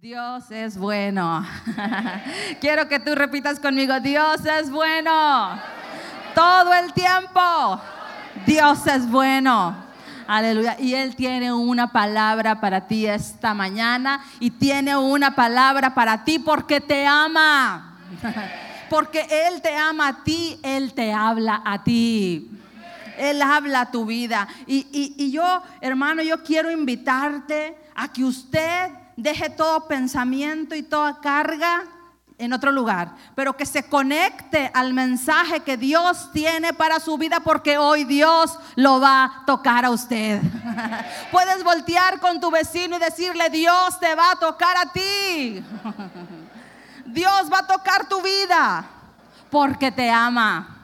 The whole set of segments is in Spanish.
Dios es bueno. Quiero que tú repitas conmigo, Dios es bueno. Todo el tiempo. Dios es bueno. Aleluya. Y Él tiene una palabra para ti esta mañana y tiene una palabra para ti porque te ama. Porque Él te ama a ti, Él te habla a ti. Él habla tu vida. Y, y yo, hermano, yo quiero invitarte a que usted deje todo pensamiento y toda carga en otro lugar, pero que se conecte al mensaje que Dios tiene para su vida porque hoy Dios lo va a tocar a usted. Puedes voltear con tu vecino y decirle, Dios te va a tocar a ti. Dios va a tocar tu vida porque te ama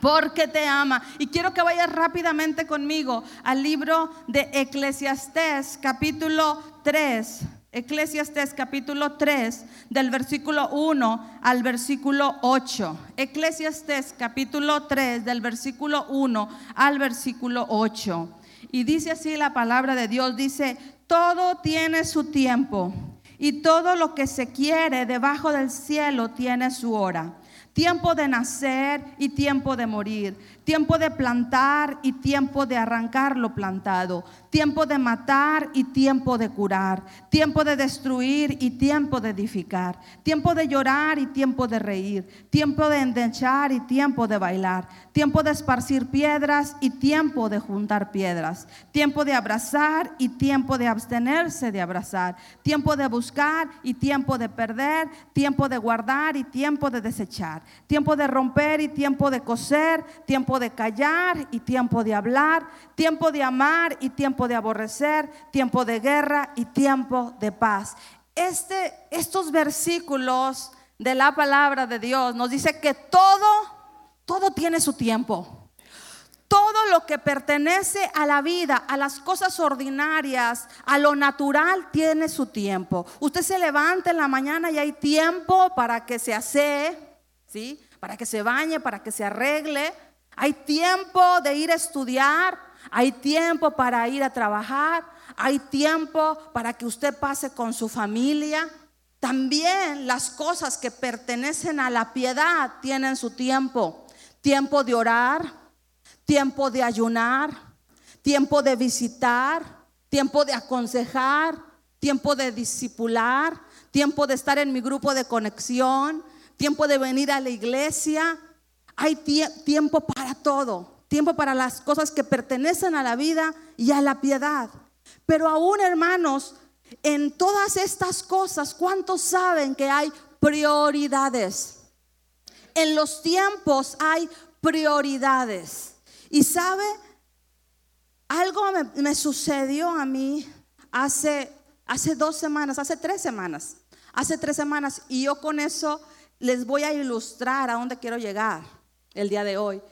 porque te ama. Y quiero que vayas rápidamente conmigo al libro de Eclesiastés, capítulo 3. Eclesiastés capítulo 3, del versículo 1 al versículo 8. Eclesiastés capítulo 3, del versículo 1 al versículo 8. Y dice así la palabra de Dios, dice, todo tiene su tiempo y todo lo que se quiere debajo del cielo tiene su hora. Tiempo de nacer y tiempo de morir tiempo de plantar y tiempo de arrancar lo plantado, tiempo de matar y tiempo de curar, tiempo de destruir y tiempo de edificar, tiempo de llorar y tiempo de reír, tiempo de endechar y tiempo de bailar, tiempo de esparcir piedras y tiempo de juntar piedras, tiempo de abrazar y tiempo de abstenerse de abrazar, tiempo de buscar y tiempo de perder, tiempo de guardar y tiempo de desechar, tiempo de romper y tiempo de coser, tiempo de callar y tiempo de hablar, tiempo de amar y tiempo de aborrecer, tiempo de guerra y tiempo de paz. Este, estos versículos de la palabra de Dios nos dice que todo, todo tiene su tiempo. Todo lo que pertenece a la vida, a las cosas ordinarias, a lo natural, tiene su tiempo. Usted se levanta en la mañana y hay tiempo para que se asee, ¿sí? Para que se bañe, para que se arregle, hay tiempo de ir a estudiar, hay tiempo para ir a trabajar, hay tiempo para que usted pase con su familia. También las cosas que pertenecen a la piedad tienen su tiempo. Tiempo de orar, tiempo de ayunar, tiempo de visitar, tiempo de aconsejar, tiempo de discipular, tiempo de estar en mi grupo de conexión, tiempo de venir a la iglesia, hay tiempo para todo, tiempo para las cosas que pertenecen a la vida y a la piedad. Pero aún, hermanos, en todas estas cosas, ¿cuántos saben que hay prioridades? En los tiempos hay prioridades. Y sabe, algo me, sucedió a mí hace, hace dos semanas, hace tres semanas, hace tres semanas, y yo con eso les voy a ilustrar a dónde quiero llegar el día de hoy.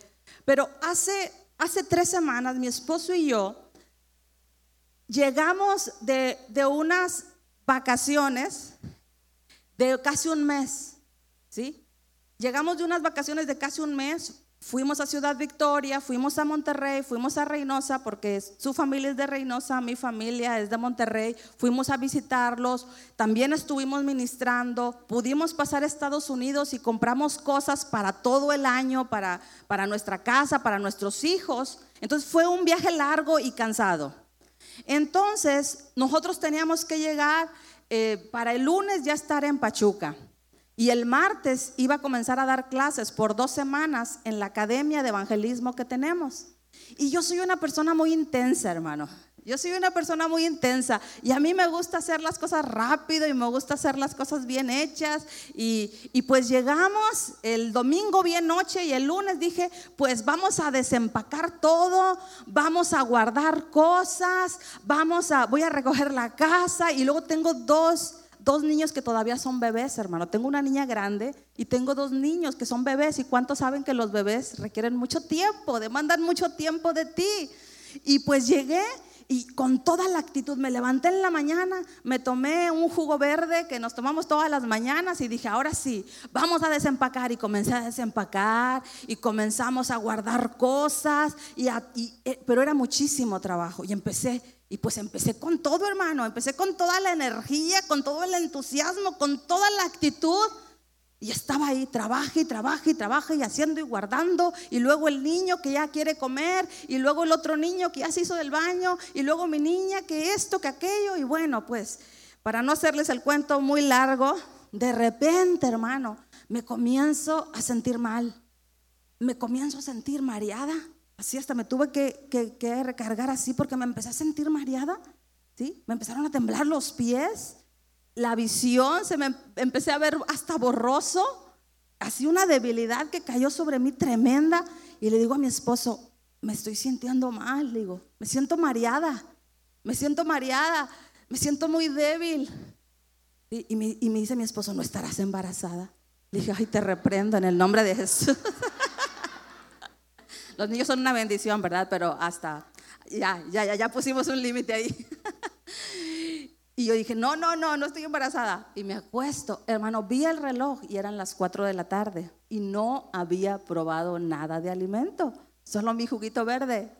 Pero hace, hace tres semanas mi esposo y yo llegamos de, de unas vacaciones de casi un mes, ¿sí? Llegamos de unas vacaciones de casi un mes Fuimos a Ciudad Victoria, fuimos a Monterrey, fuimos a Reynosa, porque su familia es de Reynosa, mi familia es de Monterrey. Fuimos a visitarlos, también estuvimos ministrando, pudimos pasar a Estados Unidos y compramos cosas para todo el año, para, para nuestra casa, para nuestros hijos. Entonces fue un viaje largo y cansado. Entonces nosotros teníamos que llegar eh, para el lunes ya estar en Pachuca. Y el martes iba a comenzar a dar clases por dos semanas en la academia de evangelismo que tenemos. Y yo soy una persona muy intensa, hermano. Yo soy una persona muy intensa y a mí me gusta hacer las cosas rápido y me gusta hacer las cosas bien hechas. Y, pues llegamos el domingo bien noche y el lunes dije, pues vamos a desempacar todo, vamos a guardar cosas, vamos a, voy a recoger la casa y luego tengo dos dos niños que todavía son bebés, hermano. Tengo una niña grande y tengo dos niños que son bebés. ¿Y cuántos saben que los bebés requieren mucho tiempo, demandan mucho tiempo de ti? Y pues llegué y con toda la actitud me levanté en la mañana, me tomé un jugo verde que nos tomamos todas las mañanas y dije, ahora sí, vamos a desempacar. Y comencé a desempacar y comenzamos a guardar cosas, y, eh, pero era muchísimo trabajo. Y empecé Y pues empecé con todo, hermano, empecé con toda la energía, con todo el entusiasmo, con toda la actitud. Y estaba ahí, trabaja y trabaja y trabaja y haciendo y guardando. Y luego el niño que ya quiere comer. Y luego el otro niño que ya se hizo del baño. Y luego mi niña que esto, que aquello. Y bueno, pues para no hacerles el cuento muy largo, de repente, hermano, me comienzo a sentir mal. Me comienzo a sentir mareada. Así hasta me tuve que, recargar así porque me empecé a sentir mareada. ¿sí? Me empezaron a temblar los pies. La visión, se me empecé a ver hasta borroso. Así una debilidad que cayó sobre mí tremenda. Y le digo a mi esposo, me estoy sintiendo mal. Digo, me siento mareada. Me siento mareada. Me siento muy débil. Y, me, y me dice mi esposo, no estarás embarazada. Le dije, ay, te reprendo en el nombre de Jesús. Los niños son una bendición, ¿verdad? Pero hasta, ya, ya, ya, ya pusimos un límite ahí. Y yo dije, no, no, no, no estoy embarazada. Y me acuesto, hermano, vi el reloj y eran las 4 de la tarde y no había probado nada de alimento, solo mi juguito verde.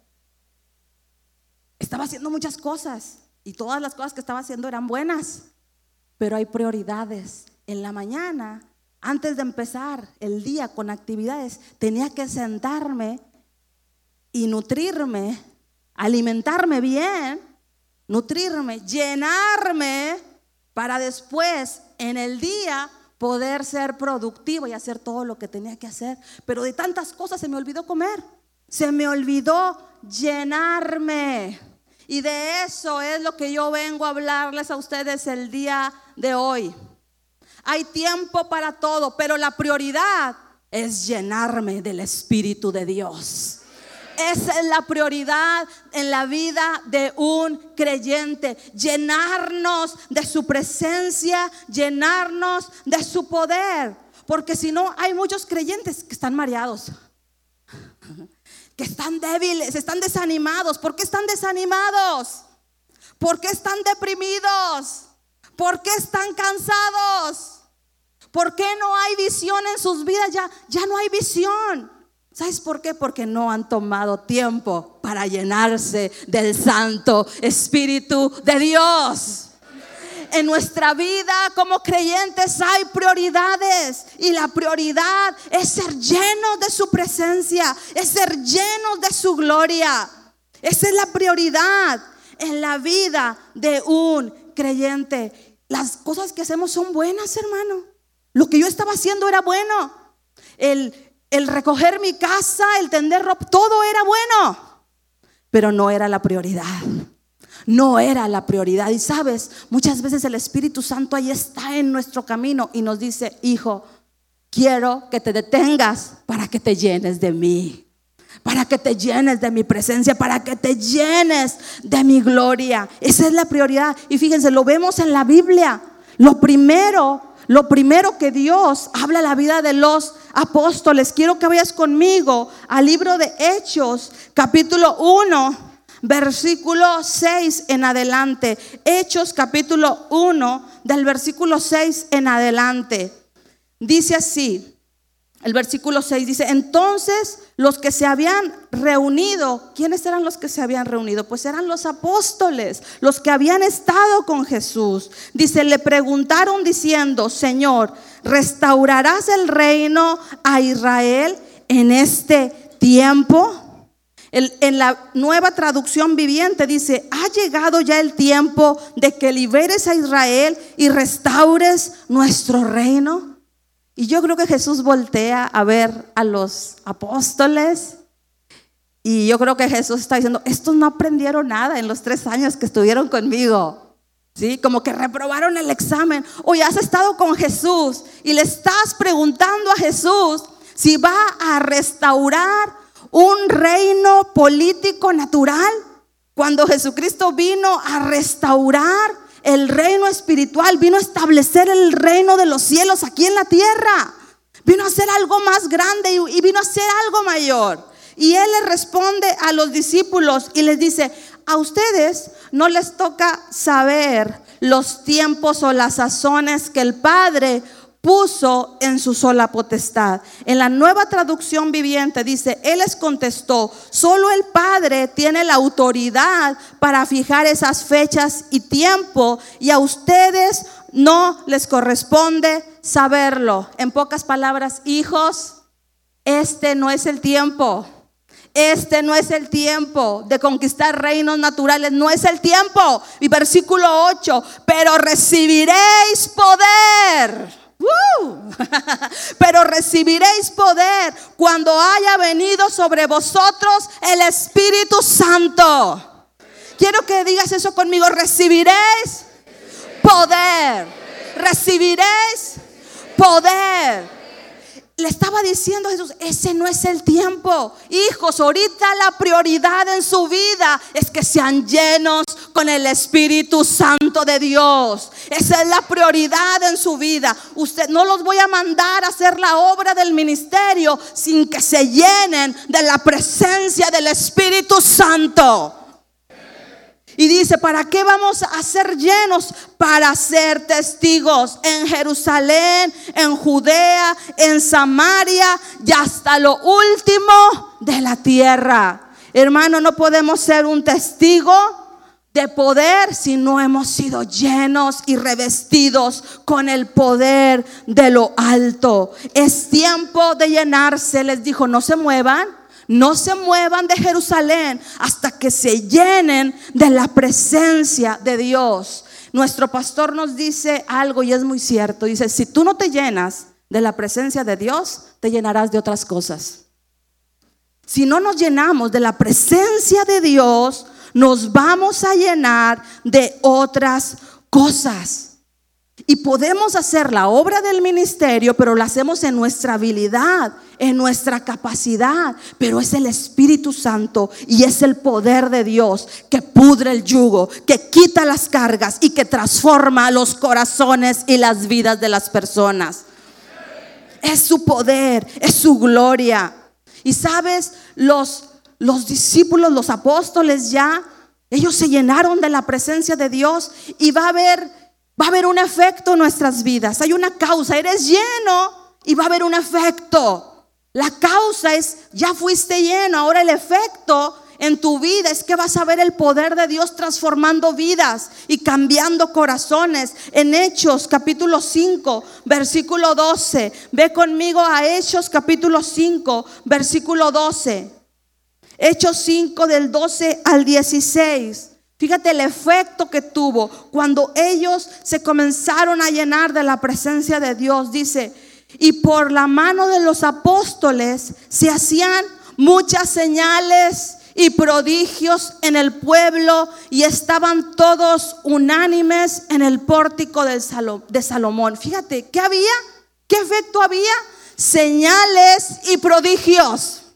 Estaba haciendo muchas cosas y todas las cosas que estaba haciendo eran buenas, pero hay prioridades. En la mañana, antes de empezar el día con actividades, tenía que sentarme y nutrirme, alimentarme bien, nutrirme, llenarme para después en el día poder ser productivo y hacer todo lo que tenía que hacer. Pero de tantas cosas se me olvidó comer, se me olvidó llenarme. Y de eso es lo que yo vengo a hablarles a ustedes el día de hoy. Hay tiempo para todo, pero la prioridad es llenarme del Espíritu de Dios. Esa es la prioridad en la vida de un creyente. Llenarnos de su presencia, llenarnos de su poder. Porque si no, hay muchos creyentes que están mareados, que están débiles, están desanimados. ¿Por qué están desanimados? ¿Por qué están deprimidos? ¿Por qué están cansados? ¿Por qué no hay visión en sus vidas? Ya, ya no hay visión. ¿Sabes por qué? Porque no han tomado tiempo para llenarse del Santo Espíritu de Dios. En nuestra vida como creyentes hay prioridades y la prioridad es ser llenos de su presencia, es ser llenos de su gloria. Esa es la prioridad en la vida de un creyente. Las cosas que hacemos son buenas, hermano. Lo que yo estaba haciendo era bueno. El, el recoger mi casa, el tender ropa, todo era bueno, pero no era la prioridad. No era la prioridad. Y sabes, muchas veces el Espíritu Santo ahí está en nuestro camino y nos dice, hijo, quiero que te detengas para que te llenes de mí para que te llenes de mi presencia, para que te llenes de mi gloria. Esa es la prioridad. Y fíjense, lo vemos en la Biblia. Lo primero lo primero que Dios habla la vida de los apóstoles. Quiero que vayas conmigo al libro de Hechos, capítulo 1, versículo 6 en adelante. Hechos, capítulo 1, del versículo 6 en adelante. Dice así, el versículo 6 dice, entonces los que se habían reunido, ¿quiénes eran los que se habían reunido? Pues eran los apóstoles, los que habían estado con Jesús. Dice, le preguntaron diciendo, Señor, ¿restaurarás el reino a Israel en este tiempo? en la nueva traducción viviente dice, ha llegado ya el tiempo de que liberes a Israel y restaures nuestro reino. Y yo creo que Jesús voltea a ver a los apóstoles y yo creo que Jesús está diciendo, estos no aprendieron nada en los tres años que estuvieron conmigo. ¿Sí? Como que reprobaron el examen. Hoy has estado con Jesús y le estás preguntando a Jesús si va a restaurar un reino político natural. Cuando Jesucristo vino a restaurar el reino espiritual, vino a establecer el reino de los cielos aquí en la tierra. Vino a hacer algo más grande y, vino a hacer algo mayor. Y él le responde a los discípulos y les dice, a ustedes no les toca saber los tiempos o las sazones que el Padre puso en su sola potestad. En la nueva traducción viviente dice, Él les contestó, solo el Padre tiene la autoridad para fijar esas fechas y tiempo y a ustedes no les corresponde saberlo. En pocas palabras, hijos, este no es el tiempo. Este no es el tiempo de conquistar reinos naturales, no es el tiempo. Y versículo 8, pero recibiréis poder. Pero recibiréis poder cuando haya venido sobre vosotros el Espíritu Santo. Quiero que digas eso conmigo, recibiréis poder. Recibiréis poder le estaba diciendo a Jesús, ese no es el tiempo. Hijos, ahorita la prioridad en su vida es que sean llenos con el Espíritu Santo de Dios. Esa es la prioridad en su vida. Usted no los voy a mandar a hacer la obra del ministerio sin que se llenen de la presencia del Espíritu Santo. Y dice, ¿para qué vamos a ser llenos? Para ser testigos en Jerusalén, en Judea, en Samaria y hasta lo último de la tierra. Hermano, no podemos ser un testigo de poder si no hemos sido llenos y revestidos con el poder de lo alto. Es tiempo de llenarse, les dijo, no se muevan no se muevan de Jerusalén hasta que se llenen de la presencia de Dios. Nuestro pastor nos dice algo y es muy cierto. Dice, si tú no te llenas de la presencia de Dios, te llenarás de otras cosas. Si no nos llenamos de la presencia de Dios, nos vamos a llenar de otras cosas. Y podemos hacer la obra del ministerio, pero la hacemos en nuestra habilidad, en nuestra capacidad. Pero es el Espíritu Santo y es el poder de Dios que pudre el yugo, que quita las cargas y que transforma los corazones y las vidas de las personas. Es su poder, es su gloria. Y sabes, los, los discípulos, los apóstoles ya, ellos se llenaron de la presencia de Dios y va a haber va a haber un efecto en nuestras vidas. Hay una causa, eres lleno y va a haber un efecto. La causa es, ya fuiste lleno, ahora el efecto en tu vida es que vas a ver el poder de Dios transformando vidas y cambiando corazones. En Hechos capítulo 5, versículo 12. Ve conmigo a Hechos capítulo 5, versículo 12. Hechos 5 del 12 al 16. Fíjate el efecto que tuvo cuando ellos se comenzaron a llenar de la presencia de Dios. Dice, y por la mano de los apóstoles se hacían muchas señales y prodigios en el pueblo y estaban todos unánimes en el pórtico de Salomón. Fíjate, ¿qué había? ¿Qué efecto había? Señales y prodigios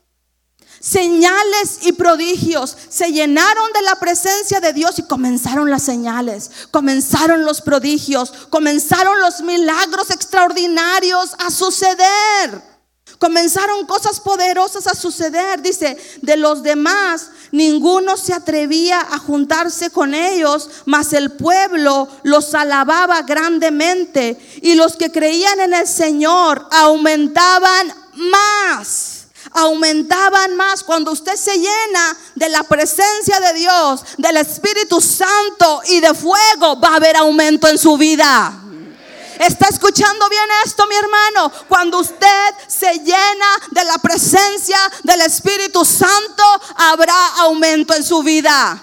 señales y prodigios. Se llenaron de la presencia de Dios y comenzaron las señales, comenzaron los prodigios, comenzaron los milagros extraordinarios a suceder. Comenzaron cosas poderosas a suceder. Dice, de los demás, ninguno se atrevía a juntarse con ellos, mas el pueblo los alababa grandemente y los que creían en el Señor aumentaban más aumentaban más. Cuando usted se llena de la presencia de Dios, del Espíritu Santo y de fuego, va a haber aumento en su vida. ¿Está escuchando bien esto, mi hermano? Cuando usted se llena de la presencia del Espíritu Santo, habrá aumento en su vida.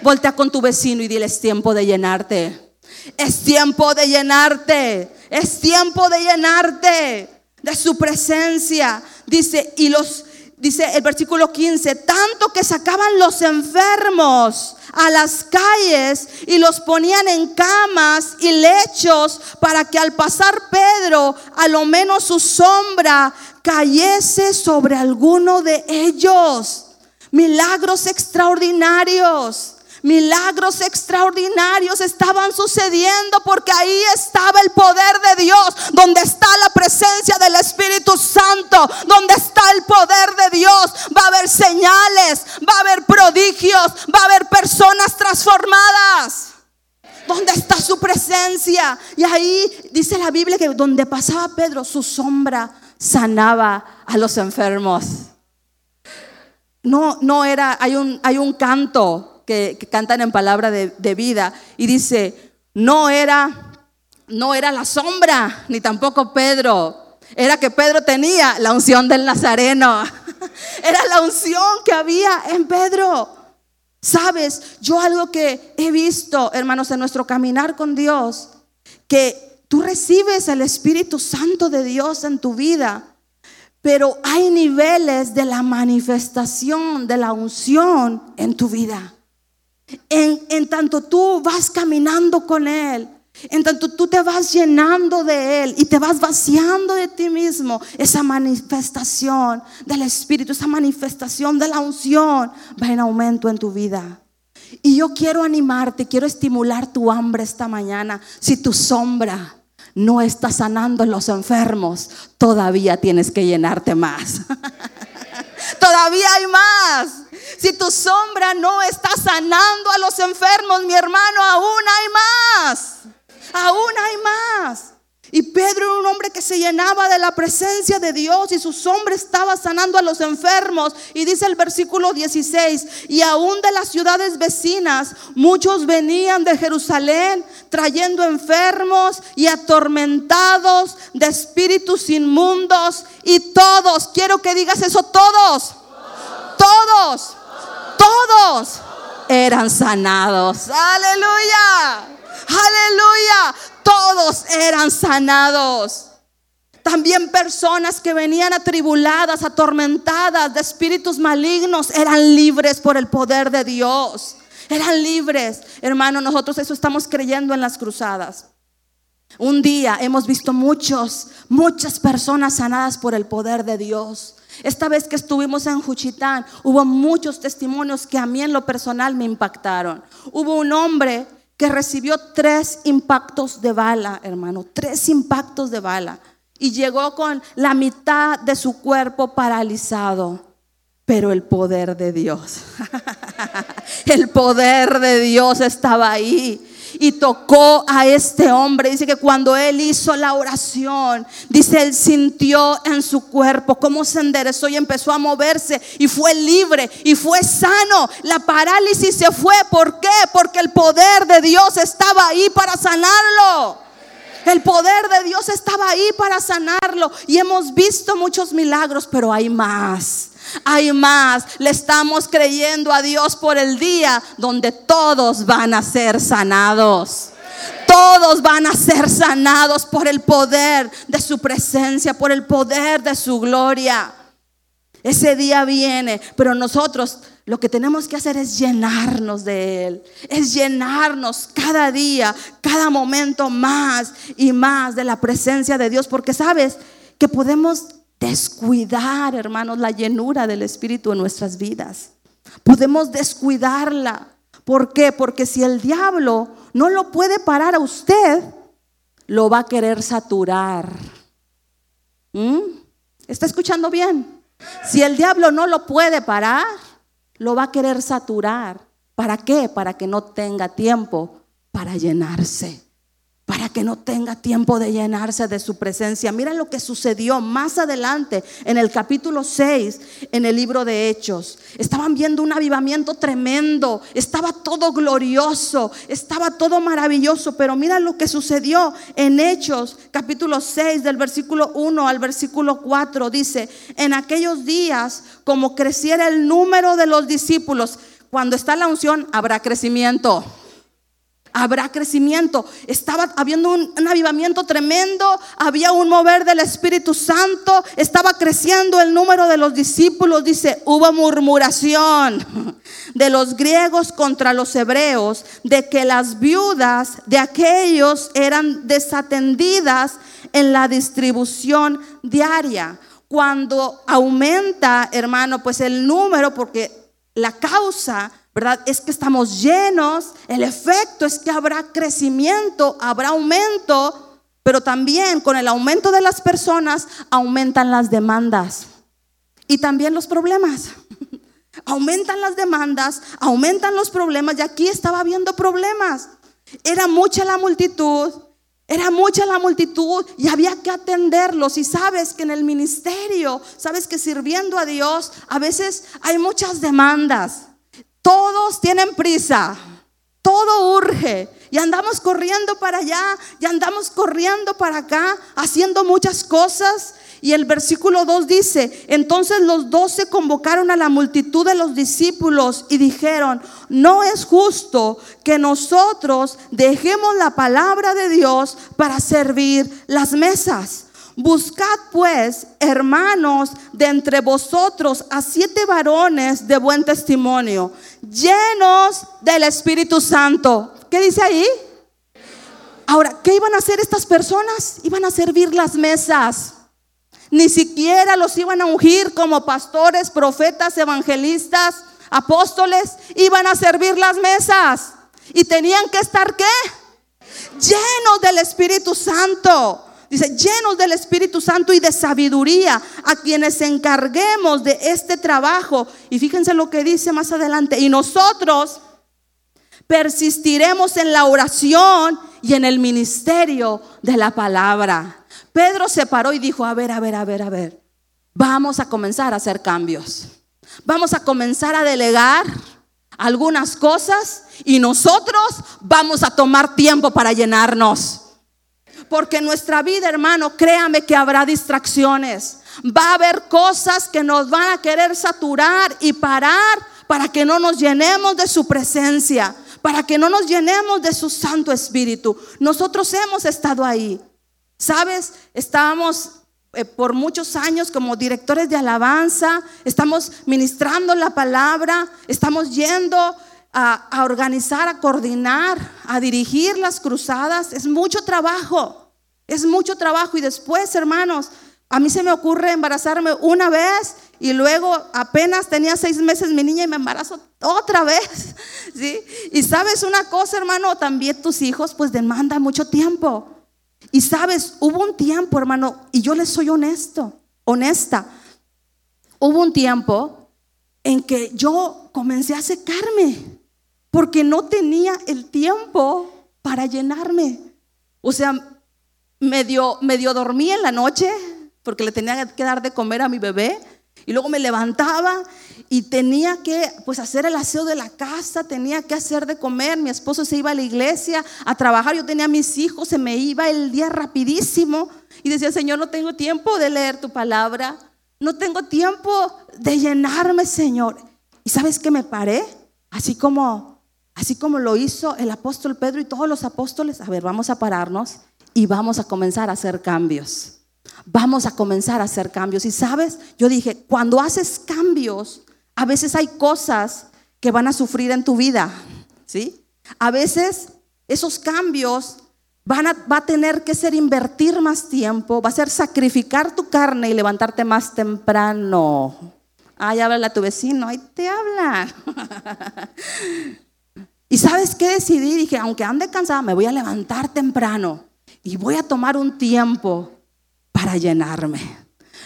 Voltea con tu vecino y dile, es tiempo de llenarte. Es tiempo de llenarte. Es tiempo de llenarte de su presencia. Dice, y los, dice el versículo 15, tanto que sacaban los enfermos a las calles y los ponían en camas y lechos para que al pasar Pedro, a lo menos su sombra cayese sobre alguno de ellos. Milagros extraordinarios. Milagros extraordinarios estaban sucediendo porque ahí estaba el poder de Dios, donde está la presencia del Espíritu Santo, donde está el poder de Dios. Va a haber señales, va a haber prodigios, va a haber personas transformadas. ¿Dónde está su presencia? Y ahí dice la Biblia que donde pasaba Pedro, su sombra sanaba a los enfermos. No, no era, hay un, hay un canto que, cantan en palabra de, de, vida y dice, no era, no era la sombra, ni tampoco Pedro. Era que Pedro tenía la unción del Nazareno. Era la unción que había en Pedro. Sabes, yo algo que he visto, hermanos, en nuestro caminar con Dios, que tú recibes el Espíritu Santo de Dios en tu vida, pero hay niveles de la manifestación de la unción en tu vida. En, tanto tú vas caminando con Él, en tanto tú te vas llenando de Él y te vas vaciando de ti mismo, esa manifestación del Espíritu, esa manifestación de la unción va en aumento en tu vida. Y yo quiero animarte, quiero estimular tu hambre esta mañana. Si tu sombra no está sanando los enfermos, todavía tienes que llenarte más. todavía hay más. Si tu sombra no está sanando a los enfermos, mi hermano, aún hay más aún hay más. Y Pedro era un hombre que se llenaba de la presencia de Dios y su sombra estaba sanando a los enfermos. Y dice el versículo 16, y aún de las ciudades vecinas, muchos venían de Jerusalén trayendo enfermos y atormentados de espíritus inmundos. Y todos, quiero que digas eso, todos, todos, todos eran sanados. Aleluya. Aleluya. Todos eran sanados. También personas que venían atribuladas, atormentadas de espíritus malignos, eran libres por el poder de Dios. Eran libres. Hermano, nosotros eso estamos creyendo en las cruzadas. Un día hemos visto muchos, muchas personas sanadas por el poder de Dios. Esta vez que estuvimos en Juchitán, hubo muchos testimonios que a mí en lo personal me impactaron. Hubo un hombre que recibió tres impactos de bala, hermano, tres impactos de bala. Y llegó con la mitad de su cuerpo paralizado. Pero el poder de Dios, el poder de Dios estaba ahí y tocó a este hombre. Dice que cuando él hizo la oración, dice, él sintió en su cuerpo cómo se enderezó y empezó a moverse y fue libre y fue sano. La parálisis se fue. ¿Por qué? Porque el poder de Dios estaba ahí para sanarlo. El poder de Dios estaba ahí para sanarlo. Y hemos visto muchos milagros, pero hay más. Hay más. Le estamos creyendo a Dios por el día donde todos van a ser sanados. Todos van a ser sanados por el poder de su presencia, por el poder de su gloria. Ese día viene, pero nosotros lo que tenemos que hacer es llenarnos de Él, es llenarnos cada día, cada momento más y más de la presencia de Dios, porque sabes que podemos descuidar, hermanos, la llenura del Espíritu en nuestras vidas. Podemos descuidarla. ¿Por qué? Porque si el diablo no lo puede parar a usted, lo va a querer saturar. ¿Mm? ¿Está escuchando bien? Si el diablo no lo puede parar, lo va a querer saturar. ¿Para qué? Para que no tenga tiempo para llenarse para que no tenga tiempo de llenarse de su presencia. Mira lo que sucedió más adelante en el capítulo 6, en el libro de Hechos. Estaban viendo un avivamiento tremendo, estaba todo glorioso, estaba todo maravilloso, pero mira lo que sucedió en Hechos, capítulo 6, del versículo 1 al versículo 4. Dice, en aquellos días, como creciera el número de los discípulos, cuando está la unción, habrá crecimiento habrá crecimiento. Estaba habiendo un, avivamiento tremendo, había un mover del Espíritu Santo, estaba creciendo el número de los discípulos. Dice, hubo murmuración de los griegos contra los hebreos, de que las viudas de aquellos eran desatendidas en la distribución diaria. Cuando aumenta, hermano, pues el número, porque la causa ¿verdad? Es que estamos llenos, el efecto es que habrá crecimiento, habrá aumento, pero también con el aumento de las personas aumentan las demandas y también los problemas. aumentan las demandas, aumentan los problemas y aquí estaba habiendo problemas. Era mucha la multitud, era mucha la multitud y había que atenderlos. Y sabes que en el ministerio, sabes que sirviendo a Dios, a veces hay muchas demandas. Todos tienen prisa, todo urge. Y andamos corriendo para allá, y andamos corriendo para acá, haciendo muchas cosas. Y el versículo 2 dice, entonces los doce convocaron a la multitud de los discípulos y dijeron, no es justo que nosotros dejemos la palabra de Dios para servir las mesas. Buscad pues, hermanos, de entre vosotros a siete varones de buen testimonio, llenos del Espíritu Santo. ¿Qué dice ahí? Ahora, ¿qué iban a hacer estas personas? Iban a servir las mesas. Ni siquiera los iban a ungir como pastores, profetas, evangelistas, apóstoles. Iban a servir las mesas. Y tenían que estar qué? Llenos del Espíritu Santo. Dice, llenos del Espíritu Santo y de sabiduría, a quienes encarguemos de este trabajo. Y fíjense lo que dice más adelante. Y nosotros persistiremos en la oración y en el ministerio de la palabra. Pedro se paró y dijo, a ver, a ver, a ver, a ver, vamos a comenzar a hacer cambios. Vamos a comenzar a delegar algunas cosas y nosotros vamos a tomar tiempo para llenarnos. Porque en nuestra vida, hermano, créame que habrá distracciones. Va a haber cosas que nos van a querer saturar y parar para que no nos llenemos de su presencia, para que no nos llenemos de su Santo Espíritu. Nosotros hemos estado ahí. ¿Sabes? Estábamos eh, por muchos años como directores de alabanza, estamos ministrando la palabra, estamos yendo a, a, organizar, a coordinar, a dirigir las cruzadas. Es mucho trabajo, es mucho trabajo. Y después, hermanos, a mí se me ocurre embarazarme una vez y luego apenas tenía seis meses mi niña y me embarazo otra vez. ¿sí? Y sabes una cosa, hermano, también tus hijos pues demandan mucho tiempo. Y sabes, hubo un tiempo, hermano, y yo les soy honesto, honesta. Hubo un tiempo en que yo comencé a secarme porque no tenía el tiempo para llenarme. O sea, medio, medio dormí en la noche porque le tenía que dar de comer a mi bebé y luego me levantaba y tenía que pues hacer el aseo de la casa, tenía que hacer de comer, mi esposo se iba a la iglesia a trabajar, yo tenía mis hijos, se me iba el día rapidísimo y decía, Señor, no tengo tiempo de leer tu palabra, no tengo tiempo de llenarme, Señor. ¿Y sabes que me paré? Así como así como lo hizo el apóstol Pedro y todos los apóstoles, a ver, vamos a pararnos y vamos a comenzar a hacer cambios vamos a comenzar a hacer cambios. Y sabes, yo dije, cuando haces cambios, a veces hay cosas que van a sufrir en tu vida, ¿sí? A veces esos cambios van a, va a tener que ser invertir más tiempo, va a ser sacrificar tu carne y levantarte más temprano. Ay, háblale a tu vecino, ahí te habla. y sabes qué decidí, dije, aunque ande cansada, me voy a levantar temprano y voy a tomar un tiempo para llenarme.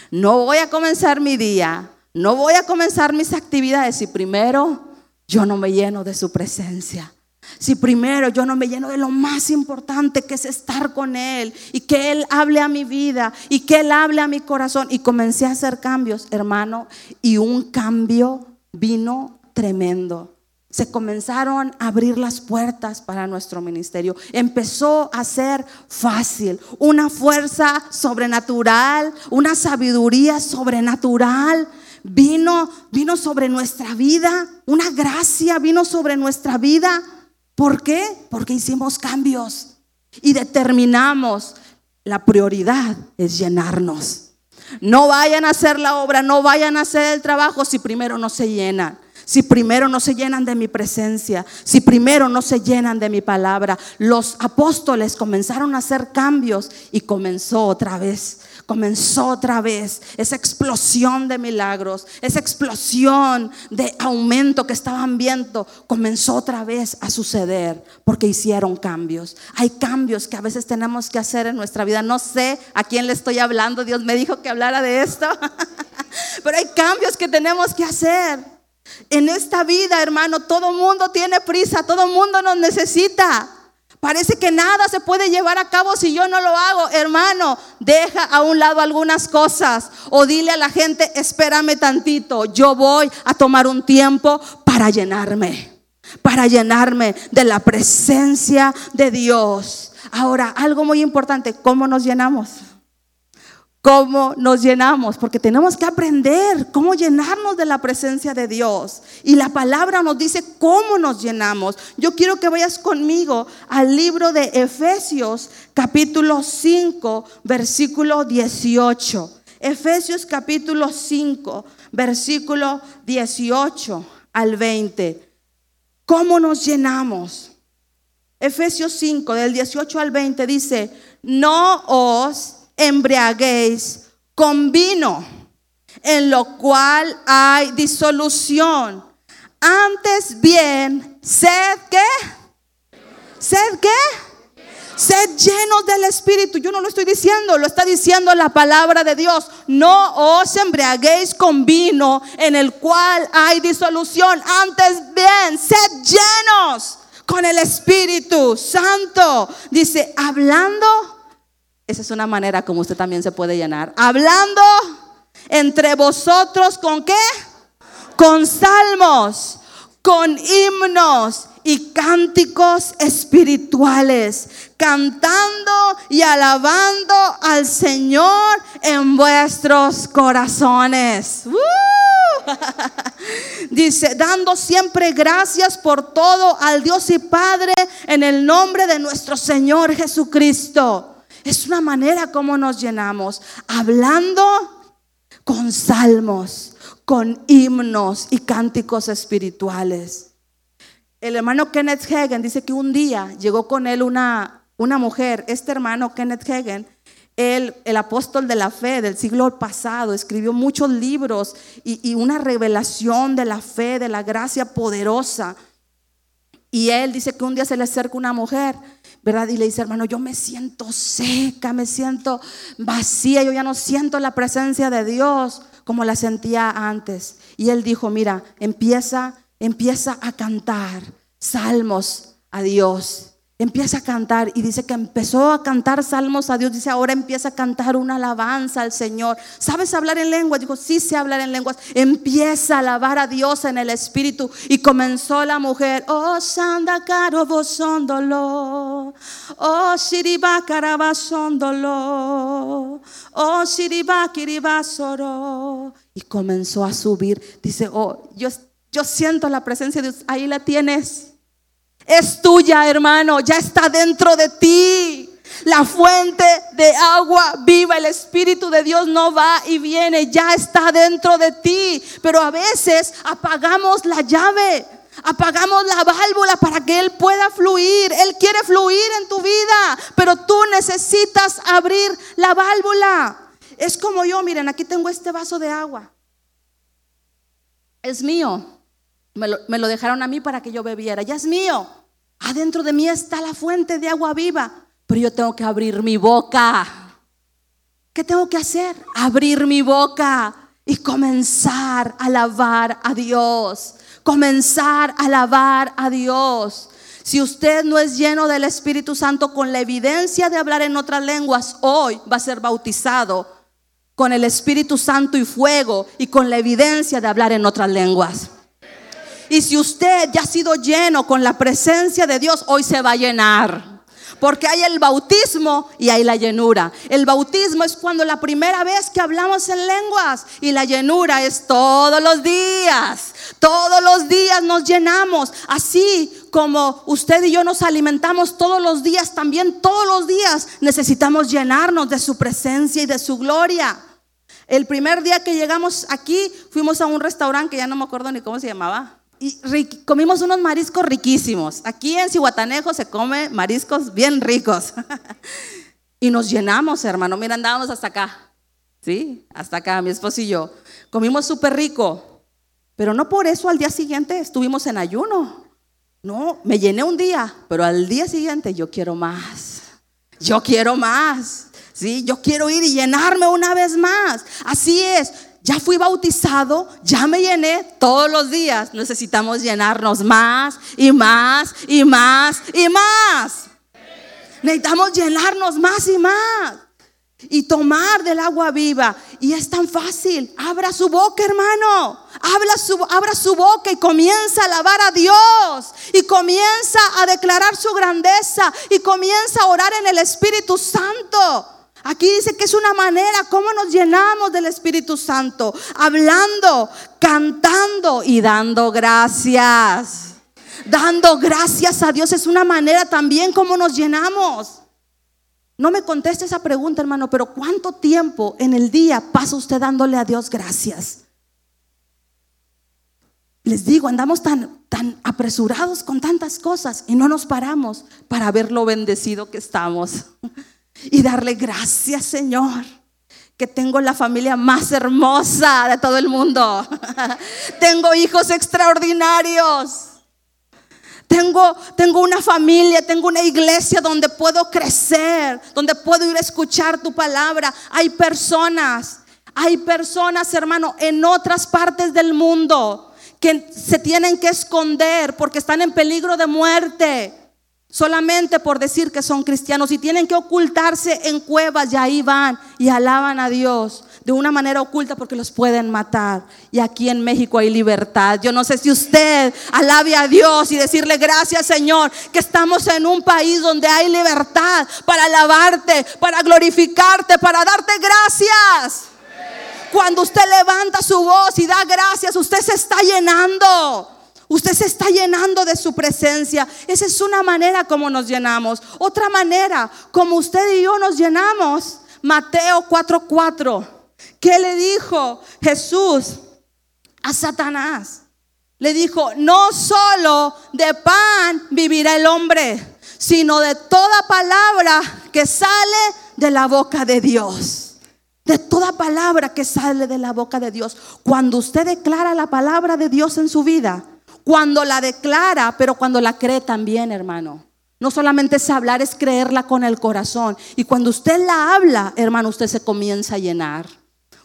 No voy a comenzar mi día, no voy a comenzar mis actividades si primero yo no me lleno de su presencia. Si primero yo no me lleno de lo más importante que es estar con Él y que Él hable a mi vida y que Él hable a mi corazón. Y comencé a hacer cambios, hermano, y un cambio vino tremendo se comenzaron a abrir las puertas para nuestro ministerio. Empezó a ser fácil, una fuerza sobrenatural, una sabiduría sobrenatural. Vino, vino sobre nuestra vida, una gracia vino sobre nuestra vida. ¿Por qué? Porque hicimos cambios y determinamos la prioridad es llenarnos. No vayan a hacer la obra, no vayan a hacer el trabajo si primero no se llenan si primero no se llenan de mi presencia, si primero no se llenan de mi palabra. Los apóstoles comenzaron a hacer cambios y comenzó otra vez, comenzó otra vez esa explosión de milagros, esa explosión de aumento que estaban viendo, comenzó otra vez a suceder porque hicieron cambios. Hay cambios que a veces tenemos que hacer en nuestra vida. No sé a quién le estoy hablando, Dios me dijo que hablara de esto, pero hay cambios que tenemos que hacer. En esta vida, hermano, todo mundo tiene prisa, todo mundo nos necesita. Parece que nada se puede llevar a cabo si yo no lo hago. Hermano, deja a un lado algunas cosas o dile a la gente, espérame tantito, yo voy a tomar un tiempo para llenarme, para llenarme de la presencia de Dios. Ahora, algo muy importante, ¿cómo nos llenamos? Cómo nos llenamos, porque tenemos que aprender cómo llenarnos de la presencia de Dios. Y la palabra nos dice cómo nos llenamos. Yo quiero que vayas conmigo al libro de Efesios capítulo 5, versículo 18. Efesios capítulo 5, versículo 18 al 20. ¿Cómo nos llenamos? Efesios 5, del 18 al 20 dice, no os embriaguéis con vino, en lo cual hay disolución. Antes bien, sed qué? ¿Sed qué? Sed llenos del Espíritu. Yo no lo estoy diciendo, lo está diciendo la palabra de Dios. No os embriaguéis con vino en el cual hay disolución. Antes bien, sed llenos con el Espíritu Santo. Dice, hablando esa es una manera como usted también se puede llenar. Hablando entre vosotros con qué? Con salmos, con himnos y cánticos espirituales, cantando y alabando al Señor en vuestros corazones. Dice, dando siempre gracias por todo al Dios y Padre en el nombre de nuestro Señor Jesucristo es una manera como nos llenamos, hablando con salmos, con himnos y cánticos espirituales. El hermano Kenneth Hagen dice que un día llegó con él una, una mujer, este hermano Kenneth Hagen, él, el apóstol de la fe del siglo pasado, escribió muchos libros y, y una revelación de la fe, de la gracia poderosa. Y él dice que un día se le acerca una mujer ¿verdad? Y le dice, hermano, yo me siento seca, me siento vacía, yo ya no siento la presencia de Dios como la sentía antes. Y él dijo, mira, empieza, empieza a cantar salmos a Dios. Empieza a cantar y dice que empezó a cantar salmos a Dios. Dice, ahora empieza a cantar una alabanza al Señor. ¿Sabes hablar en lenguas? Dijo, sí sé hablar en lenguas. Empieza a alabar a Dios en el Espíritu. Y comenzó la mujer, oh, sanda caro vosondolo. Oh, shiriba carabasondolo. Oh, shiriba kiribasoro. Y comenzó a subir. Dice, oh, yo, yo siento la presencia de Dios. Ahí la tienes. Es tuya, hermano, ya está dentro de ti. La fuente de agua viva, el Espíritu de Dios no va y viene, ya está dentro de ti. Pero a veces apagamos la llave, apagamos la válvula para que Él pueda fluir. Él quiere fluir en tu vida, pero tú necesitas abrir la válvula. Es como yo, miren, aquí tengo este vaso de agua. Es mío. Me lo, dejaron a mí para que yo bebiera. Ya es mío. Adentro de mí está la fuente de agua viva. Pero yo tengo que abrir mi boca. ¿Qué tengo que hacer? Abrir mi boca y comenzar a alabar a Dios. Comenzar a alabar a Dios. Si usted no es lleno del Espíritu Santo con la evidencia de hablar en otras lenguas, hoy va a ser bautizado con el Espíritu Santo y fuego y con la evidencia de hablar en otras lenguas. Y si usted ya ha sido lleno con la presencia de Dios, hoy se va a llenar. Porque hay el bautismo y hay la llenura. El bautismo es cuando la primera vez que hablamos en lenguas y la llenura es todos los días. Todos los días nos llenamos. Así como usted y yo nos alimentamos todos los días, también todos los días necesitamos llenarnos de su presencia y de su gloria. El primer día que llegamos aquí fuimos a un restaurante que ya no me acuerdo ni cómo se llamaba y comimos unos mariscos riquísimos. Aquí en Cihuatanejo se come mariscos bien ricos. y nos llenamos, hermano. Mira, andábamos hasta acá. Sí, hasta acá, mi esposo y yo. Comimos súper rico. Pero no por eso al día siguiente estuvimos en ayuno. No, me llené un día, pero al día siguiente yo quiero más. Yo quiero más. Sí, yo quiero ir y llenarme una vez más. Así es ya fui bautizado, ya me llené, todos los días necesitamos llenarnos más y más y más y más. Necesitamos llenarnos más y más y tomar del agua viva. Y es tan fácil. Abra su boca, hermano. Abra su, abra su boca y comienza a alabar a Dios. Y comienza a declarar su grandeza. Y comienza a orar en el Espíritu Santo. Aquí dice que es una manera como nos llenamos del Espíritu Santo. Hablando, cantando y dando gracias. Dando gracias a Dios es una manera también como nos llenamos. No me conteste esa pregunta, hermano, pero ¿cuánto tiempo en el día pasa usted dándole a Dios gracias? Les digo, andamos tan, tan apresurados con tantas cosas y no nos paramos para ver lo bendecido que estamos y darle gracias, Señor que tengo la familia más hermosa de todo el mundo. tengo hijos extraordinarios. Tengo, tengo una familia, tengo una iglesia donde puedo crecer, donde puedo ir a escuchar tu palabra. Hay personas, hay personas, hermano, en otras partes del mundo que se tienen que esconder porque están en peligro de muerte solamente por decir que son cristianos y tienen que ocultarse en cuevas y ahí van y alaban a Dios de una manera oculta porque los pueden matar. Y aquí en México hay libertad. Yo no sé si usted alabe a Dios y decirle gracias Señor, que estamos en un país donde hay libertad para alabarte, para glorificarte, para darte gracias. Cuando usted levanta su voz y da gracias, usted se está llenando. Usted se está llenando de su presencia. Esa es una manera como nos llenamos. Otra manera como usted y yo nos llenamos. Mateo 4:4. ¿Qué le dijo Jesús a Satanás? Le dijo, no solo de pan vivirá el hombre, sino de toda palabra que sale de la boca de Dios. De toda palabra que sale de la boca de Dios. Cuando usted declara la palabra de Dios en su vida, cuando la declara, pero cuando la cree también, hermano. No solamente es hablar, es creerla con el corazón. Y cuando usted la habla, hermano, usted se comienza a llenar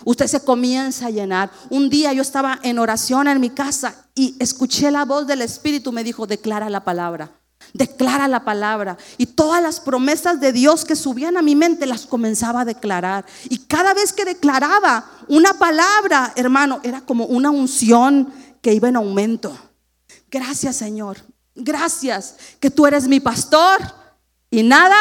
usted se comienza a llenar. Un día yo estaba en oración en mi casa y escuché la voz del Espíritu, me dijo, declara la palabra. Declara la palabra. Y todas las promesas de Dios que subían a mi mente las comenzaba a declarar. Y cada vez que declaraba una palabra, hermano, era como una unción que iba en aumento. Gracias Señor. Gracias que tú eres mi pastor y nada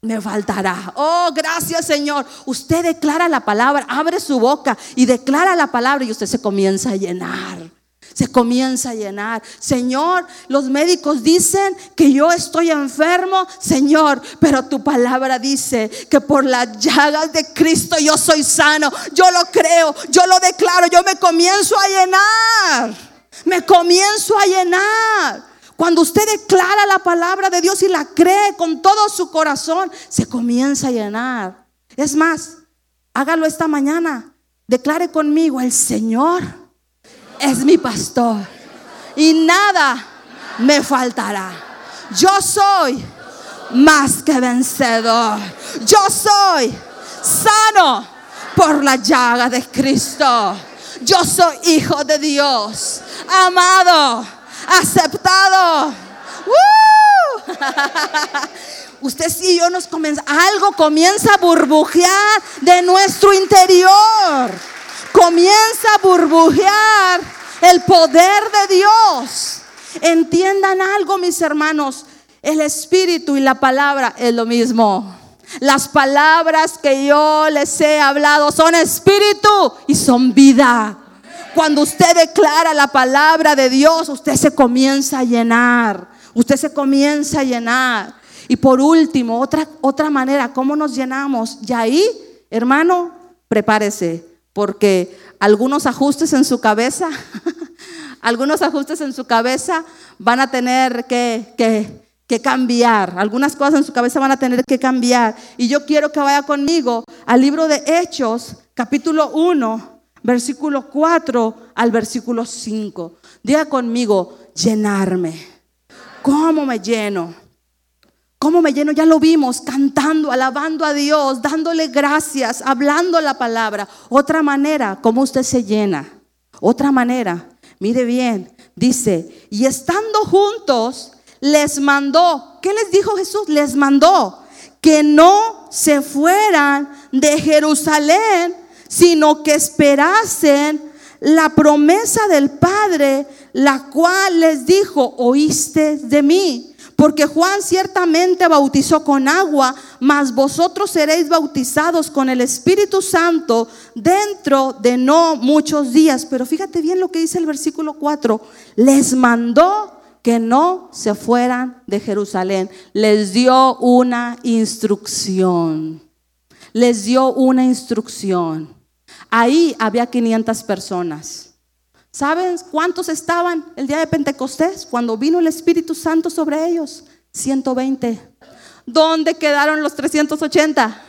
me faltará. Oh, gracias Señor. Usted declara la palabra, abre su boca y declara la palabra y usted se comienza a llenar. Se comienza a llenar. Señor, los médicos dicen que yo estoy enfermo, Señor, pero tu palabra dice que por las llagas de Cristo yo soy sano. Yo lo creo, yo lo declaro, yo me comienzo a llenar. Me comienzo a llenar. Cuando usted declara la palabra de Dios y la cree con todo su corazón, se comienza a llenar. Es más, hágalo esta mañana. Declare conmigo, el Señor es mi pastor y nada me faltará. Yo soy más que vencedor. Yo soy sano por la llaga de Cristo. Yo soy hijo de Dios, amado aceptado. Usted y yo nos comienza, algo comienza a burbujear de nuestro interior. Comienza a burbujear el poder de Dios. Entiendan algo, mis hermanos. El espíritu y la palabra es lo mismo. Las palabras que yo les he hablado son espíritu y son vida. Cuando usted declara la palabra de Dios, usted se comienza a llenar. Usted se comienza a llenar. Y por último, otra, otra manera, ¿cómo nos llenamos? Y ahí, hermano, prepárese, porque algunos ajustes en su cabeza, algunos ajustes en su cabeza van a tener que, que, que cambiar. Algunas cosas en su cabeza van a tener que cambiar. Y yo quiero que vaya conmigo al libro de Hechos, capítulo 1 versículo 4 al versículo 5. Diga conmigo, llenarme. ¿Cómo me lleno? ¿Cómo me lleno? Ya lo vimos, cantando, alabando a Dios, dándole gracias, hablando la palabra. Otra manera, ¿cómo usted se llena? Otra manera, mire bien, dice, y estando juntos, les mandó, ¿qué les dijo Jesús? Les mandó que no se fueran de Jerusalén, sino que esperasen la promesa del Padre, la cual les dijo, oíste de mí. Porque Juan ciertamente bautizó con agua, mas vosotros seréis bautizados con el Espíritu Santo dentro de no muchos días. Pero fíjate bien lo que dice el versículo 4. Les mandó que no se fueran de Jerusalén. Les dio una instrucción. Les dio una instrucción. Ahí había 500 personas. ¿Saben cuántos estaban el día de Pentecostés cuando vino el Espíritu Santo sobre ellos? 120. ¿Dónde quedaron los 380?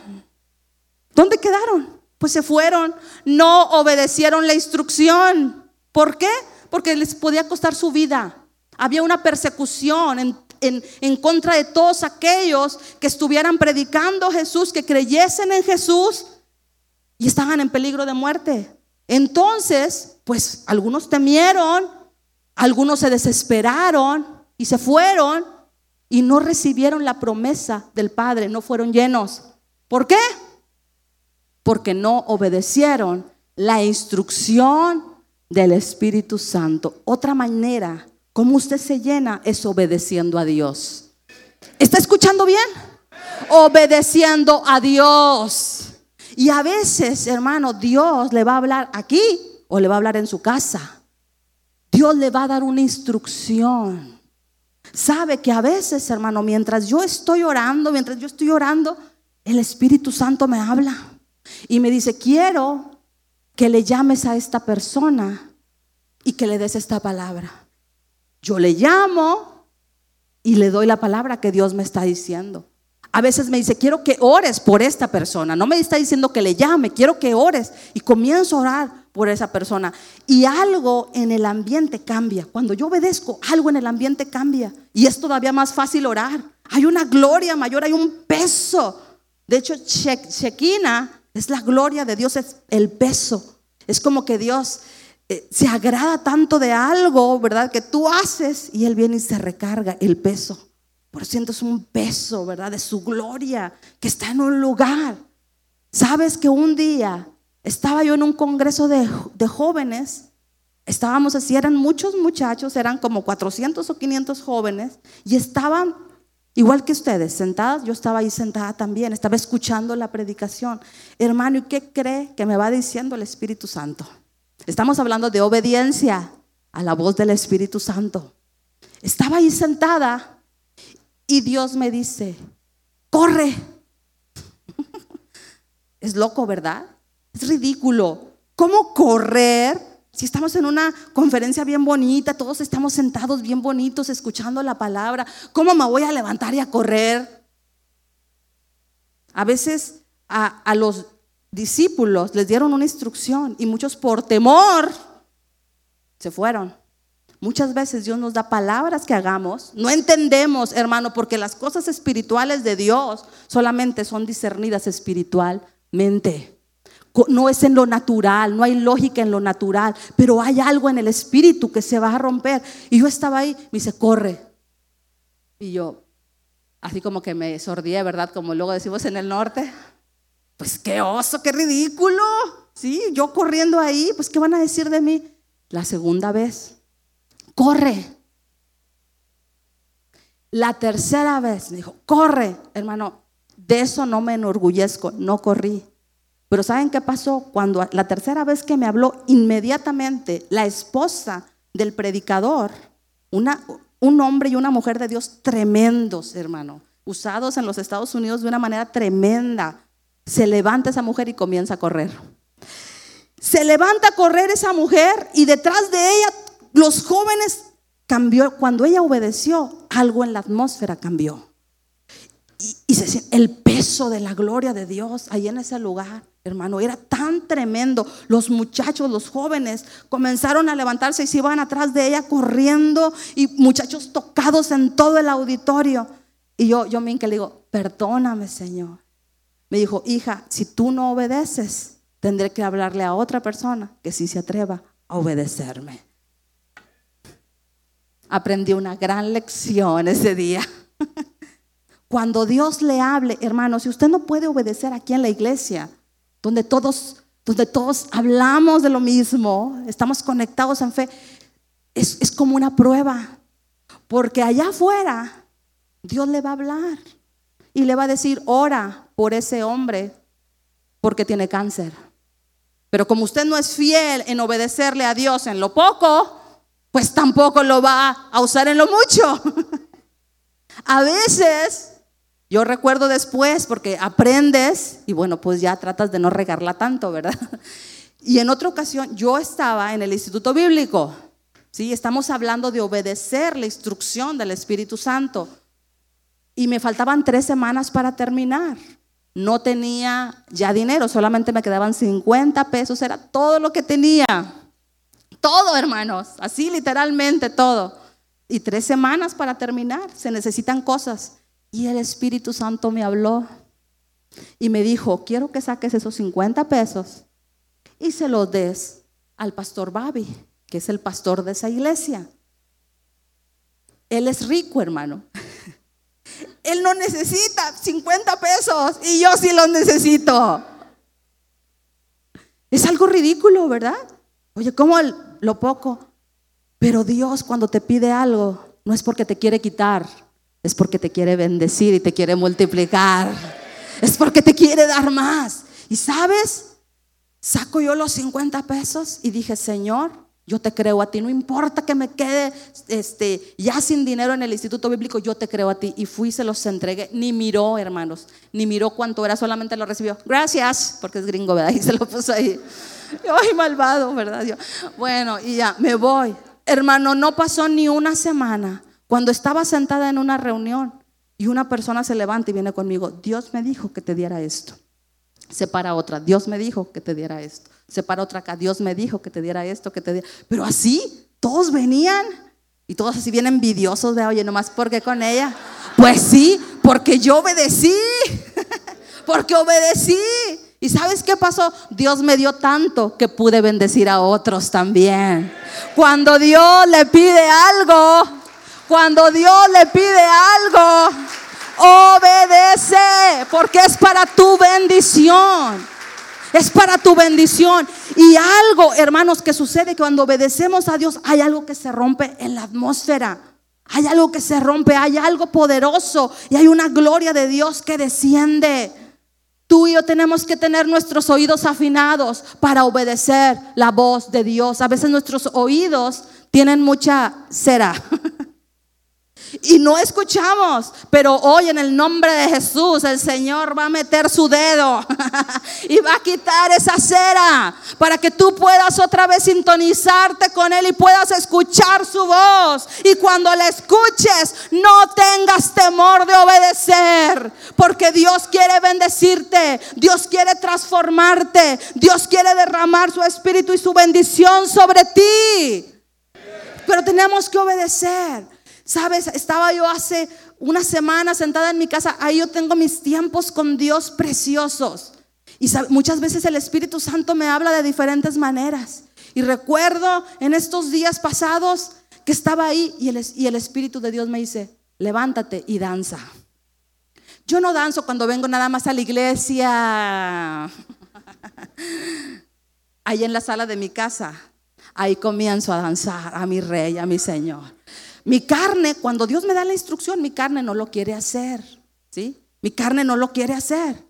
¿Dónde quedaron? Pues se fueron, no obedecieron la instrucción. ¿Por qué? Porque les podía costar su vida. Había una persecución en, contra de todos aquellos que estuvieran predicando Jesús, que creyesen en Jesús y estaban en peligro de muerte. Entonces, pues algunos temieron, algunos se desesperaron y se fueron y no recibieron la promesa del Padre, no fueron llenos. ¿Por qué? Porque no obedecieron la instrucción del Espíritu Santo. Otra manera como usted se llena es obedeciendo a Dios. ¿Está escuchando bien? Obedeciendo a Dios. Y a veces, hermano, Dios le va a hablar aquí o le va a hablar en su casa. Dios le va a dar una instrucción. Sabe que a veces, hermano, mientras yo estoy orando, mientras yo estoy orando, el Espíritu Santo me habla y me dice, quiero que le llames a esta persona y que le des esta palabra. Yo le llamo y le doy la palabra que Dios me está diciendo. A veces me dice, quiero que ores por esta persona. No me está diciendo que le llame, quiero que ores. Y comienzo a orar por esa persona. Y algo en el ambiente cambia. Cuando yo obedezco, algo en el ambiente cambia. Y es todavía más fácil orar. Hay una gloria mayor, hay un peso. De hecho, Shekinah es la gloria de Dios, es el peso. Es como que Dios se agrada tanto de algo, ¿verdad? Que tú haces y Él viene y se recarga el peso. Por es un peso, ¿verdad? De su gloria que está en un lugar. Sabes que un día estaba yo en un congreso de, de jóvenes. Estábamos así, eran muchos muchachos, eran como 400 o 500 jóvenes. Y estaban igual que ustedes, sentadas. Yo estaba ahí sentada también, estaba escuchando la predicación. Hermano, ¿y qué cree que me va diciendo el Espíritu Santo? Estamos hablando de obediencia a la voz del Espíritu Santo. Estaba ahí sentada y Dios me dice, corre. es loco, ¿verdad? Es ridículo. ¿Cómo correr? Si estamos en una conferencia bien bonita, todos estamos sentados bien bonitos escuchando la palabra, ¿cómo me voy a levantar y a correr? A veces a, a los discípulos les dieron una instrucción y muchos por temor se fueron. Muchas veces Dios nos da palabras que hagamos. No entendemos, hermano, porque las cosas espirituales de Dios solamente son discernidas espiritualmente. No es en lo natural, no hay lógica en lo natural, pero hay algo en el espíritu que se va a romper. Y yo estaba ahí, me dice, corre. Y yo, así como que me sordié, ¿verdad? Como luego decimos en el norte. Pues qué oso, qué ridículo. Sí, yo corriendo ahí, pues ¿qué van a decir de mí? La segunda vez corre. La tercera vez me dijo, corre, hermano, de eso no me enorgullezco, no corrí. Pero ¿saben qué pasó? Cuando la tercera vez que me habló, inmediatamente la esposa del predicador, una, un hombre y una mujer de Dios tremendos, hermano, usados en los Estados Unidos de una manera tremenda, se levanta esa mujer y comienza a correr. Se levanta a correr esa mujer y detrás de ella los jóvenes cambió, cuando ella obedeció, algo en la atmósfera cambió. Y, y se, el peso de la gloria de Dios ahí en ese lugar, hermano, era tan tremendo. Los muchachos, los jóvenes, comenzaron a levantarse y se iban atrás de ella corriendo y muchachos tocados en todo el auditorio. Y yo, yo me le digo, perdóname, Señor. Me dijo, hija, si tú no obedeces, tendré que hablarle a otra persona que sí se atreva a obedecerme. aprendí una gran lección ese día. Cuando Dios le hable, hermano, si usted no puede obedecer aquí en la iglesia, donde todos, donde todos hablamos de lo mismo, estamos conectados en fe, es, es como una prueba. Porque allá afuera, Dios le va a hablar y le va a decir, ora por ese hombre porque tiene cáncer. Pero como usted no es fiel en obedecerle a Dios en lo poco, pues tampoco lo va a usar en lo mucho. a veces, yo recuerdo después, porque aprendes y bueno, pues ya tratas de no regarla tanto, ¿verdad? Y en otra ocasión yo estaba en el Instituto Bíblico, ¿sí? Estamos hablando de obedecer la instrucción del Espíritu Santo. Y me faltaban tres semanas para terminar. No tenía ya dinero, solamente me quedaban 50 pesos, era todo lo que tenía. Todo, hermanos, así literalmente todo. Y tres semanas para terminar, se necesitan cosas. Y el Espíritu Santo me habló y me dijo, quiero que saques esos 50 pesos y se los des al pastor Babi, que es el pastor de esa iglesia. Él es rico, hermano. Él no necesita 50 pesos y yo sí los necesito. Es algo ridículo, ¿verdad? Oye, ¿cómo lo poco? Pero Dios cuando te pide algo, no es porque te quiere quitar, es porque te quiere bendecir y te quiere multiplicar. Es porque te quiere dar más. Y sabes, saco yo los 50 pesos y dije, Señor, yo te creo a ti, no importa que me quede este, ya sin dinero en el instituto bíblico, yo te creo a ti. Y fui, se los entregué, ni miró, hermanos, ni miró cuánto era, solamente lo recibió. Gracias, porque es gringo, ¿verdad? Y se lo puso ahí. Ay, malvado, ¿verdad? bueno, y ya, me voy. Hermano, no pasó ni una semana cuando estaba sentada en una reunión y una persona se levanta y viene conmigo. Dios me dijo que te diera esto. Se para otra. Dios me dijo que te diera esto se para otra acá, Dios me dijo que te diera esto, que te diera. Pero así, todos venían y todos así bien envidiosos de, oye, nomás porque con ella. Pues sí, porque yo obedecí, porque obedecí. ¿Y sabes qué pasó? Dios me dio tanto que pude bendecir a otros también. Cuando Dios le pide algo, cuando Dios le pide algo, obedece, porque es para tu bendición. Es para tu bendición. Y algo, hermanos, que sucede cuando obedecemos a Dios, hay algo que se rompe en la atmósfera. Hay algo que se rompe, hay algo poderoso y hay una gloria de Dios que desciende. Tú y yo tenemos que tener nuestros oídos afinados para obedecer la voz de Dios. A veces nuestros oídos tienen mucha cera. Y no escuchamos, pero hoy en el nombre de Jesús el Señor va a meter su dedo y va a quitar esa cera para que tú puedas otra vez sintonizarte con Él y puedas escuchar su voz. Y cuando la escuches, no tengas temor de obedecer, porque Dios quiere bendecirte, Dios quiere transformarte, Dios quiere derramar su espíritu y su bendición sobre ti. Pero tenemos que obedecer. Sabes, estaba yo hace una semana sentada en mi casa, ahí yo tengo mis tiempos con Dios preciosos. Y muchas veces el Espíritu Santo me habla de diferentes maneras. Y recuerdo en estos días pasados que estaba ahí y el, y el Espíritu de Dios me dice, levántate y danza. Yo no danzo cuando vengo nada más a la iglesia, ahí en la sala de mi casa. Ahí comienzo a danzar a mi rey, a mi Señor. Mi carne, cuando Dios me da la instrucción, mi carne no lo quiere hacer. ¿Sí? Mi carne no lo quiere hacer.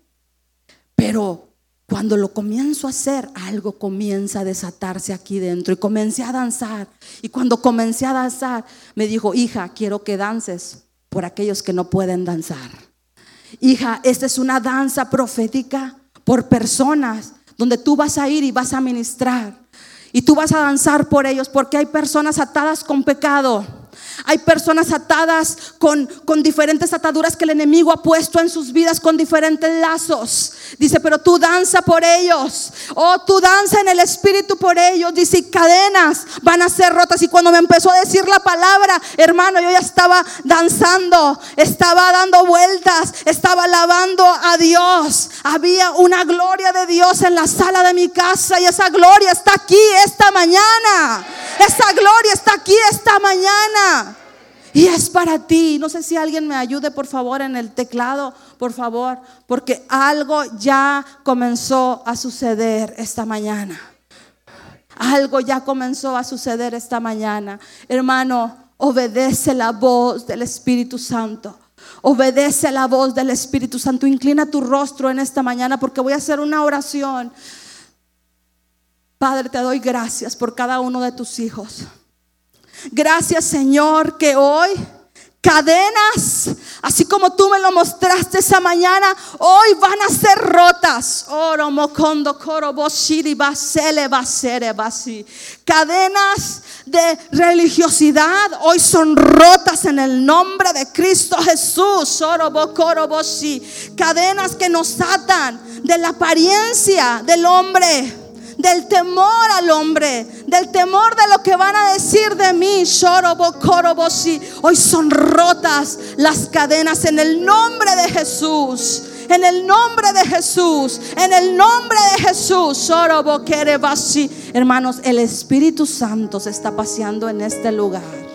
Pero cuando lo comienzo a hacer, algo comienza a desatarse aquí dentro. Y comencé a danzar. Y cuando comencé a danzar, me dijo, hija, quiero que dances por aquellos que no pueden danzar. Hija, esta es una danza profética por personas donde tú vas a ir y vas a ministrar. Y tú vas a danzar por ellos porque hay personas atadas con pecado hay personas atadas con, con diferentes ataduras que el enemigo ha puesto en sus vidas con diferentes lazos. Dice, pero tú danza por ellos. Oh, tú danza en el espíritu por ellos. Dice, y cadenas van a ser rotas. Y cuando me empezó a decir la palabra, hermano, yo ya estaba danzando, estaba dando vueltas, estaba alabando a Dios. Había una gloria de Dios en la sala de mi casa y esa gloria está aquí esta mañana. Esa gloria está aquí esta mañana. Y es para ti. No sé si alguien me ayude, por favor, en el teclado, por favor, porque algo ya comenzó a suceder esta mañana. Algo ya comenzó a suceder esta mañana. Hermano, obedece la voz del Espíritu Santo. Obedece la voz del Espíritu Santo. Inclina tu rostro en esta mañana porque voy a hacer una oración. Padre, te doy gracias por cada uno de tus hijos. Gracias Señor que hoy cadenas, así como tú me lo mostraste esa mañana, hoy van a ser rotas. Cadenas de religiosidad hoy son rotas en el nombre de Cristo Jesús. Cadenas que nos atan de la apariencia del hombre del temor al hombre, del temor de lo que van a decir de mí. Hoy son rotas las cadenas en el nombre de Jesús. En el nombre de Jesús, en el nombre de Jesús, hermanos, el Espíritu Santo se está paseando en este lugar.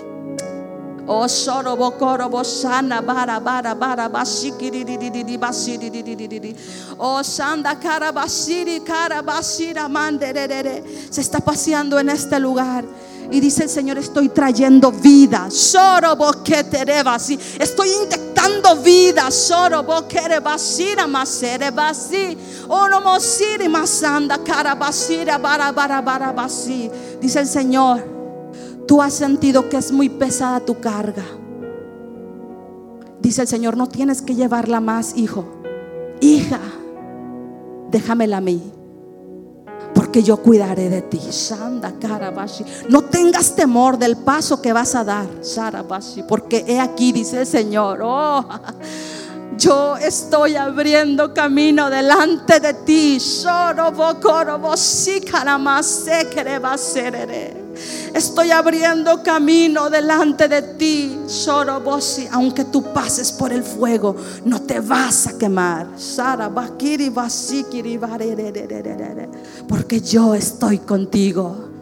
Oh shoro bokoro boshana bara bara bara bashikiri di di di di bashiri di di di di di. Oh shanda cara bashiri cara bashira manderere. Se está paseando en este lugar. Y dice el Señor, estoy trayendo vida. Shoro bokete basi. Estoy inyectando vida. Shoro bokere basira masere basi. Oh no mosiri masanda cara basira bara bara bara basi. Dice el Señor. Tú has sentido que es muy pesada tu carga. Dice el Señor, no tienes que llevarla más, hijo. Hija, déjamela a mí. Porque yo cuidaré de ti. No tengas temor del paso que vas a dar. Porque he aquí, dice el Señor. Oh, yo estoy abriendo camino delante de ti. Estoy abriendo camino delante de ti, Sorobosi. Aunque tú pases por el fuego, no te vas a quemar. Porque yo estoy contigo.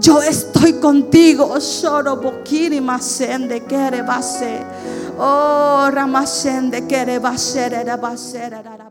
Yo estoy contigo. Sorobokiri masende kere base. Oh, ramasende kere basere basere